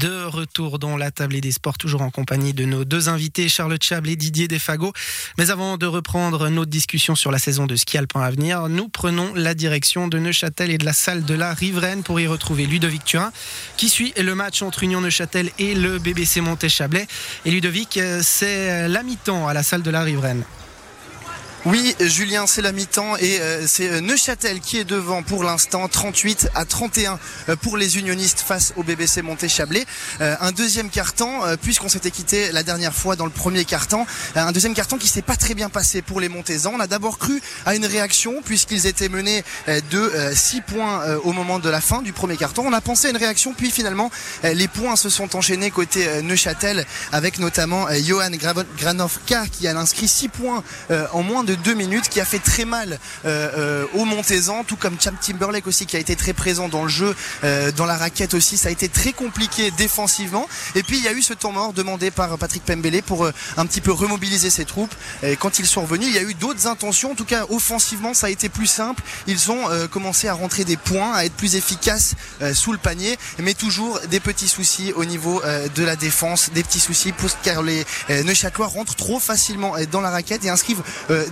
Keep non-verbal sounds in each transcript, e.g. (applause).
De retour dans la table des sports, toujours en compagnie de nos deux invités, Charlotte Chable et Didier Desfago. Mais avant de reprendre notre discussion sur la saison de ski alpin à venir, nous prenons la direction de Neuchâtel et de la salle de la Riveraine pour y retrouver Ludovic Turin, qui suit le match entre Union Neuchâtel et le BBC Monté-Chablais. Et Ludovic, c'est la mi-temps à la salle de la Riveraine. Oui, Julien, c'est la mi-temps et euh, c'est euh, Neuchâtel qui est devant pour l'instant, 38 à 31 euh, pour les unionistes face au BBC Monté-Chablais. un deuxième carton, puisqu'on s'était quitté la dernière fois dans le premier carton, un deuxième carton qui s'est pas très bien passé pour les Montésans. On a d'abord cru à une réaction puisqu'ils étaient menés de 6 points au moment de la fin du premier carton. On a pensé à une réaction, puis finalement les points se sont enchaînés côté Neuchâtel avec notamment Johan Granovka qui a inscrit 6 points en moins de de deux minutes qui a fait très mal euh, euh, aux Montezans, tout comme Cham Timberlake aussi qui a été très présent dans le jeu, euh, dans la raquette aussi. Ça a été très compliqué défensivement. Et puis il y a eu ce temps mort demandé par Patrick Pembele pour un petit peu remobiliser ses troupes. Et quand ils sont revenus, il y a eu d'autres intentions. En tout cas, offensivement, ça a été plus simple. Ils ont commencé à rentrer des points, à être plus efficaces sous le panier, mais toujours des petits soucis au niveau de la défense, des petits soucis pour, car les Neuchâtelois rentrent trop facilement dans la raquette et inscrivent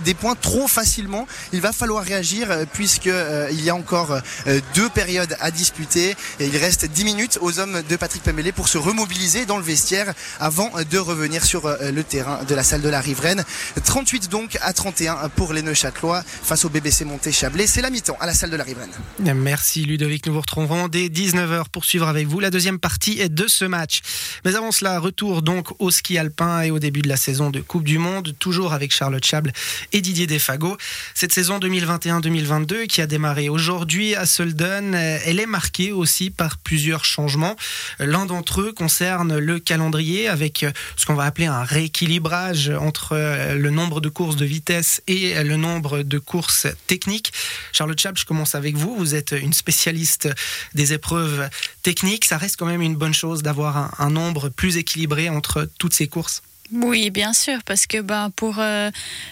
des points trop facilement. Il va falloir réagir euh, puisque euh, il y a encore euh, deux périodes à disputer et il reste 10 minutes aux hommes de Patrick Pamélé pour se remobiliser dans le vestiaire avant de revenir sur le terrain de la salle de la Riveraine. 38 donc à 31 pour les Neuchâtelois face au BBC Monté Chablais. C'est la mi-temps à la salle de la Riveraine. Merci Ludovic, nous vous retrouverons dès 19h pour suivre avec vous la deuxième partie de ce match. Mais avant cela, retour donc au ski alpin et au début de la saison de Coupe du Monde, toujours avec Charlotte Chable et Didier Desfago. Cette saison 2021-2022 qui a démarré aujourd'hui à Solden, elle est marquée aussi par plusieurs changements. L'un d'entre eux concerne le calendrier avec ce qu'on va appeler un rééquilibrage entre le nombre de courses de vitesse et le nombre de courses techniques. Charlotte Chap, je commence avec vous. Vous êtes une spécialiste des épreuves techniques. Ça reste quand même une bonne chose d'avoir un nombre plus équilibré entre toutes ces courses. Oui, bien sûr, parce que ben, pour euh,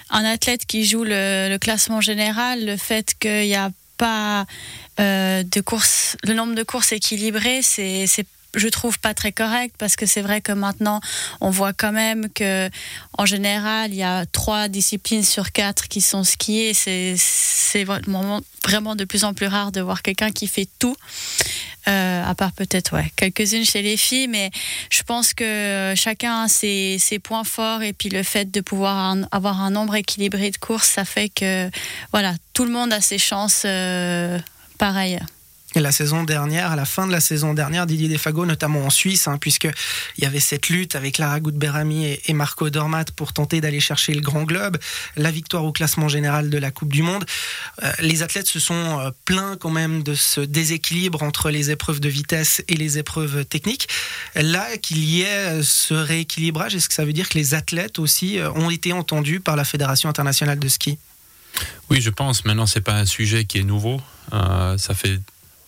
un athlète qui joue le, classement général, le fait qu'il n'y a pas euh, de courses, le nombre de courses équilibrées, c'est je trouve pas très correct parce que c'est vrai que maintenant on voit quand même que en général il y a trois disciplines sur quatre qui sont skiées c'est vraiment vraiment de plus en plus rare de voir quelqu'un qui fait tout. Euh, à part peut-être ouais, quelques-unes chez les filles, mais je pense que chacun a ses, points forts et puis le fait de pouvoir avoir un nombre équilibré de courses, ça fait que voilà, tout le monde a ses chances euh, pareilles la saison dernière, à la fin de la saison dernière, Didier Defago, notamment en Suisse, hein, puisqu'il y avait cette lutte avec Lara Goudberami et, Marco Dormat pour tenter d'aller chercher le Grand Globe, la victoire au classement général de la Coupe du Monde. Euh, les athlètes se sont euh, plaints quand même de ce déséquilibre entre les épreuves de vitesse et les épreuves techniques. Là, qu'il y ait ce rééquilibrage, est-ce que ça veut dire que les athlètes aussi euh, ont été entendus par la Fédération internationale de ski? Oui, je pense. Maintenant, c'est pas un sujet qui est nouveau. ça fait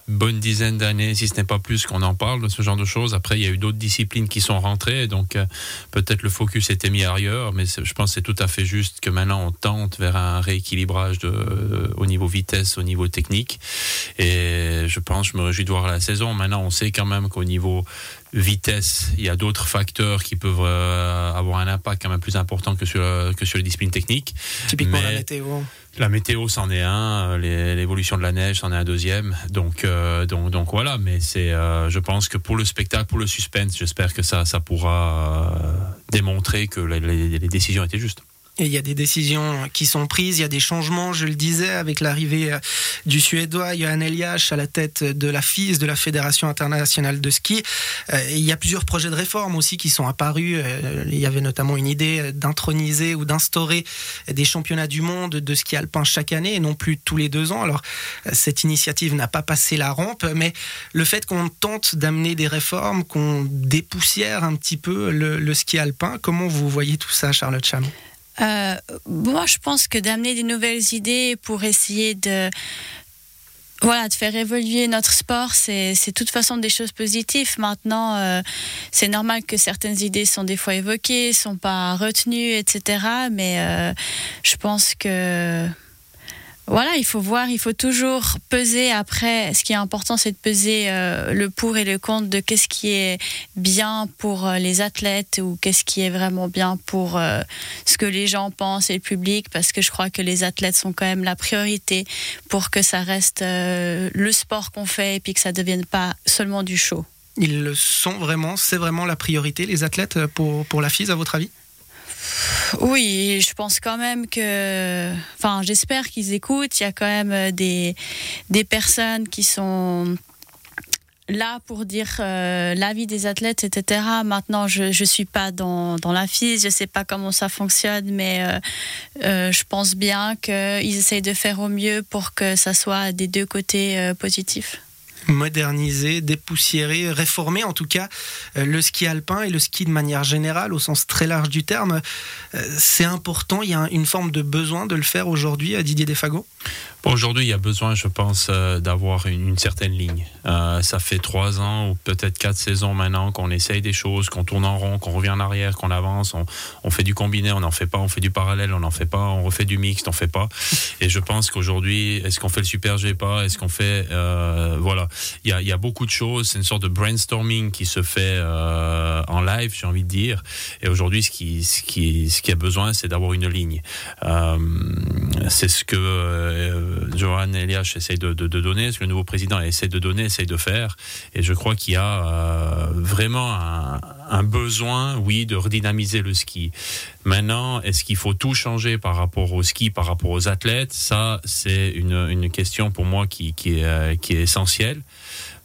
bonne dizaine d'années, si ce n'est pas plus, qu'on en parle de ce genre de choses. Après, il y a eu d'autres disciplines qui sont rentrées, donc euh, peut-être le focus était mis ailleurs, mais je pense que c'est tout à fait juste que maintenant on tente vers un rééquilibrage de, euh, au niveau vitesse, au niveau technique. Et je pense, je me réjouis de voir la saison. Maintenant, on sait quand même qu'au niveau vitesse, il y a d'autres facteurs qui peuvent euh, avoir un impact quand même plus important que sur, que sur les disciplines techniques. Typiquement la météo. La météo, c'en est un. L'évolution de la neige, c'en est un deuxième. Donc, euh, donc, donc voilà. Mais c'est, euh, je pense que pour le spectacle, pour le suspense, j'espère que ça, ça pourra démontrer que les décisions étaient justes. Il y a des décisions qui sont prises, il y a des changements, je le disais, avec l'arrivée euh, du Suédois Johan Elias à la tête de la FIS, de la Fédération internationale de ski. Euh, il y a plusieurs projets de réforme aussi qui sont apparus. Euh, il y avait notamment une idée d'introniser ou d'instaurer des championnats du monde de ski alpin chaque année et non plus tous les deux ans. Alors, cette initiative n'a pas passé la rampe, mais le fait qu'on tente d'amener des réformes, qu'on dépoussière un petit peu le, ski alpin, comment vous voyez tout ça, Charlotte Cham euh, moi, je pense que d'amener des nouvelles idées pour essayer de voilà, de faire évoluer notre sport, c'est de toute façon des choses positives. Maintenant, euh, c'est normal que certaines idées sont des fois évoquées, sont pas retenues, etc. Mais euh, je pense que voilà, il faut voir, il faut toujours peser. Après, ce qui est important, c'est de peser euh, le pour et le contre de qu'est-ce qui est bien pour euh, les athlètes ou qu'est-ce qui est vraiment bien pour euh, ce que les gens pensent et le public, parce que je crois que les athlètes sont quand même la priorité pour que ça reste le sport qu'on fait et puis que ça ne devienne pas seulement du show. Ils le sont vraiment, c'est vraiment la priorité, les athlètes, pour, pour la FISE, à votre avis? Oui, je pense quand même que. Enfin, j'espère qu'ils écoutent. Il y a quand même euh, des, personnes qui sont là pour dire euh, l'avis des athlètes, etc. Maintenant, je ne suis pas dans, dans la FIS, je ne sais pas comment ça fonctionne, mais euh, je pense bien qu'ils essayent de faire au mieux pour que ça soit des deux côtés positifs moderniser, dépoussiérer, réformer en tout cas euh, le ski alpin et le ski de manière générale au sens très large du terme. Euh, c'est important, il y a une forme de besoin de le faire aujourd'hui à Didier Desfago? Aujourd'hui, il y a besoin, je pense, euh, d'avoir une, certaine ligne. Euh, ça fait trois ans ou peut-être quatre saisons maintenant qu'on essaye des choses, qu'on tourne en rond, qu'on revient en arrière, qu'on avance, on, fait du combiné, on n'en fait pas, on fait du parallèle, on n'en fait pas, on refait du mixte, on fait pas. Et je pense qu'aujourd'hui, est-ce qu'on fait le super G pas, est-ce qu'on fait, euh, voilà, il y a, beaucoup de choses. C'est une sorte de brainstorming qui se fait en live, j'ai envie de dire. Et aujourd'hui, ce qui, ce ce qui a besoin, c'est d'avoir une ligne. c'est ce que Johan Elias essaye de, donner, ce que le nouveau président essaie de donner, essaye de faire. Et je crois qu'il y a euh, vraiment un, besoin, oui, de redynamiser le ski. Maintenant, est-ce qu'il faut tout changer par rapport au ski, par rapport aux athlètes? Ça, c'est une, question pour moi qui, euh, qui est essentielle.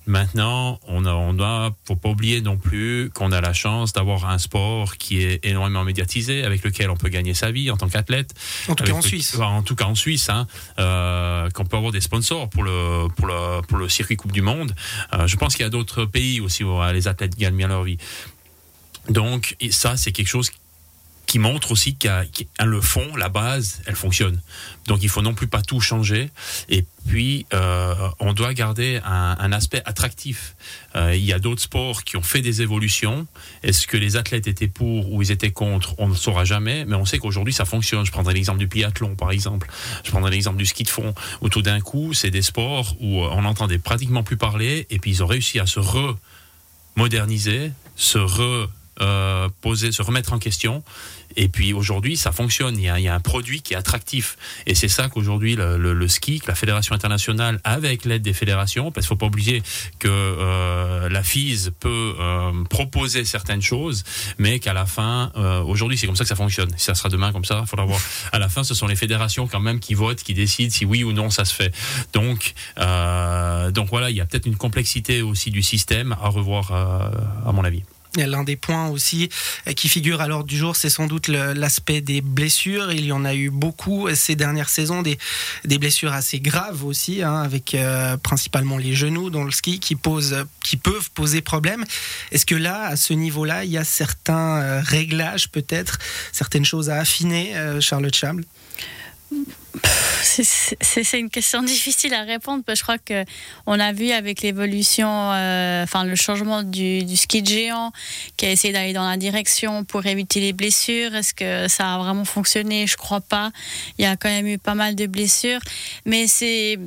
Maintenant, on a, on faut pas oublier non plus qu'on a la chance d'avoir un sport qui est énormément médiatisé, avec lequel on peut gagner sa vie en tant qu'athlète. En tout cas en Suisse. En tout cas en Suisse, hein, euh, qu'on peut avoir des sponsors pour le pour le pour le circuit Coupe du Monde. Euh, je pense qu'il y a d'autres pays aussi où les athlètes gagnent bien leur vie. Donc ça, c'est quelque chose qui montre aussi qu'à le fond, la base, elle fonctionne. Donc il faut non plus pas tout changer. Et puis euh, on doit garder un, aspect attractif. Euh, il y a d'autres sports qui ont fait des évolutions. Est-ce que les athlètes étaient pour ou ils étaient contre On ne saura jamais. Mais on sait qu'aujourd'hui ça fonctionne. Je prendrai l'exemple du biathlon par exemple. Je prendrai l'exemple du ski de fond où tout d'un coup c'est des sports où on n'entendait pratiquement plus parler et puis ils ont réussi à se remoderniser, se re euh, poser, se remettre en question. Et puis aujourd'hui, ça fonctionne. Il y, a, un produit qui est attractif. Et c'est ça qu'aujourd'hui, le, ski, que la Fédération internationale, avec l'aide des fédérations, parce qu'il ne faut pas oublier que euh, la FISE peut euh, proposer certaines choses, mais qu'à la fin, aujourd'hui, c'est comme ça que ça fonctionne. Si ça sera demain comme ça, il faudra voir. À la fin, ce sont les fédérations quand même qui votent, qui décident si oui ou non ça se fait. Donc, donc voilà, il y a peut-être une complexité aussi du système à revoir, à mon avis. L'un des points aussi euh, qui figure à l'ordre du jour, c'est sans doute l'aspect des blessures. Il y en a eu beaucoup ces dernières saisons, des, blessures assez graves aussi, hein, avec euh, principalement les genoux dans le ski qui, posent, qui peuvent poser problème. Est-ce que là, à ce niveau-là, il y a certains euh, réglages peut-être, certaines choses à affiner, Charlotte Chable (laughs) c'est une question difficile à répondre parce que je crois que on a vu avec l'évolution, euh, enfin le changement du, ski géant qui a essayé d'aller dans la direction pour éviter les blessures. Est-ce que ça a vraiment fonctionné? Je crois pas. Il y a quand même eu pas mal de blessures, mais c'est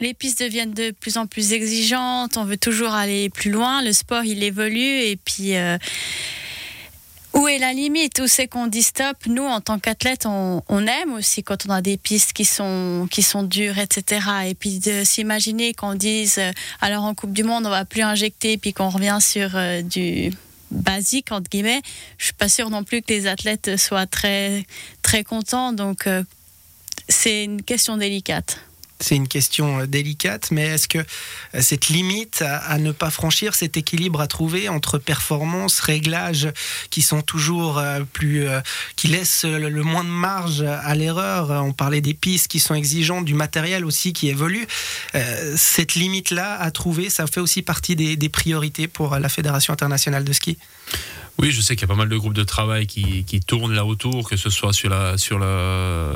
les pistes deviennent de plus en plus exigeantes. On veut toujours aller plus loin. Le sport il évolue et puis. Euh, où est la limite? Où c'est qu'on dit stop Nous, en tant qu'athlètes, on, aime aussi quand on a des pistes qui sont, qui sont dures, etc. Et puis de s'imaginer qu'on dise, euh, alors en Coupe du Monde, on va plus injecter, puis qu'on revient sur euh, du basique entre guillemets, je suis pas sûre non plus que les athlètes soient très très contents. Donc euh, c'est une question délicate c'est une question euh, délicate, mais est-ce que euh, cette limite à, ne pas franchir, cet équilibre à trouver entre performance, réglages qui sont toujours euh, plus, qui laissent le, moins de marge à l'erreur. On parlait des pistes qui sont exigeantes, du matériel aussi qui évolue. cette limite-là à trouver, ça fait aussi partie des, des priorités pour la Fédération internationale de ski? Oui, je sais qu'il y a pas mal de groupes de travail qui, qui, tournent là autour, que ce soit sur la sur la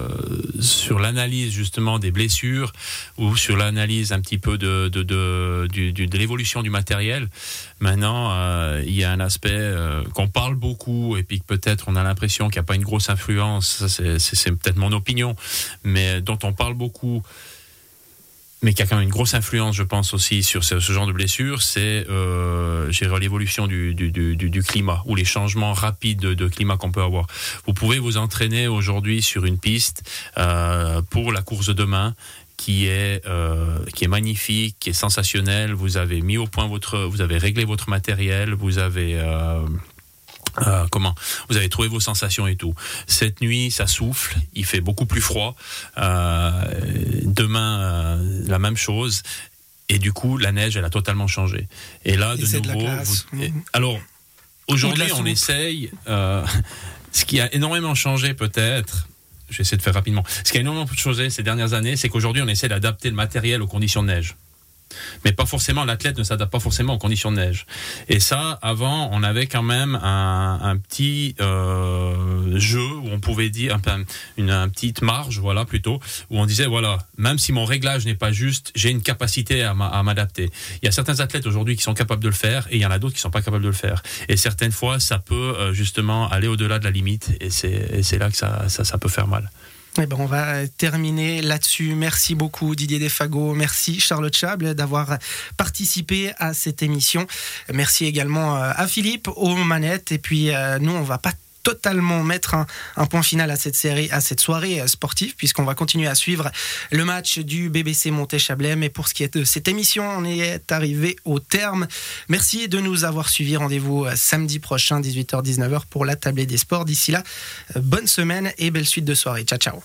sur l'analyse justement des blessures ou sur l'analyse un petit peu de de, de, de l'évolution du matériel. Maintenant, euh, il y a un aspect euh, qu'on parle beaucoup et puis peut-être on a l'impression qu'il n'y a pas une grosse influence. C'est peut-être mon opinion, mais dont on parle beaucoup mais qui a quand même une grosse influence, je pense aussi sur ce, genre de blessure, c'est euh, l'évolution du, du, du, du, climat ou les changements rapides de, climat qu'on peut avoir. Vous pouvez vous entraîner aujourd'hui sur une piste euh, pour la course de demain qui est euh, qui est magnifique, qui est sensationnelle. Vous avez mis au point votre, vous avez réglé votre matériel, vous avez euh, comment vous avez trouvé vos sensations et tout. Cette nuit, ça souffle, il fait beaucoup plus froid. Euh, demain, euh, la même chose. Et du coup, la neige, elle a totalement changé. Et là, de nouveau, mhm. alors aujourd'hui, on essaye. (laughs) ce qui a énormément changé, peut-être. Je vais essayer de faire rapidement. Ce qui a énormément changé ces dernières années, c'est qu'aujourd'hui, on essaie d'adapter le matériel aux conditions de neige mais pas forcément l'athlète ne s'adapte pas forcément aux conditions de neige. Et ça, avant, on avait quand même un, petit euh, jeu où on pouvait dire un, une, un petite marge, voilà plutôt, où on disait voilà, même si mon réglage n'est pas juste, j'ai une capacité à m'adapter. Il y a certains athlètes aujourd'hui qui sont capables de le faire et il y en a d'autres qui sont pas capables de le faire. Et certaines fois, ça peut euh, justement aller au-delà de la limite et c'est là que ça, ça peut faire mal. Eh ben, on va terminer là-dessus. Merci beaucoup Didier Defago, merci Charlotte Chable d'avoir participé à cette émission. Merci également euh, à Philippe aux manettes. Et puis euh, nous, on va pas totalement mettre un, point final à cette série, à cette soirée euh, sportive, puisqu'on va continuer à suivre le match du BBC Monté-Chablais. Mais pour ce qui est de cette émission, on est arrivé au terme. Merci de nous avoir suivis. Rendez-vous samedi prochain, 18h-19h, pour la tablée des sports. D'ici là, bonne semaine et belle suite de soirée. Ciao, ciao.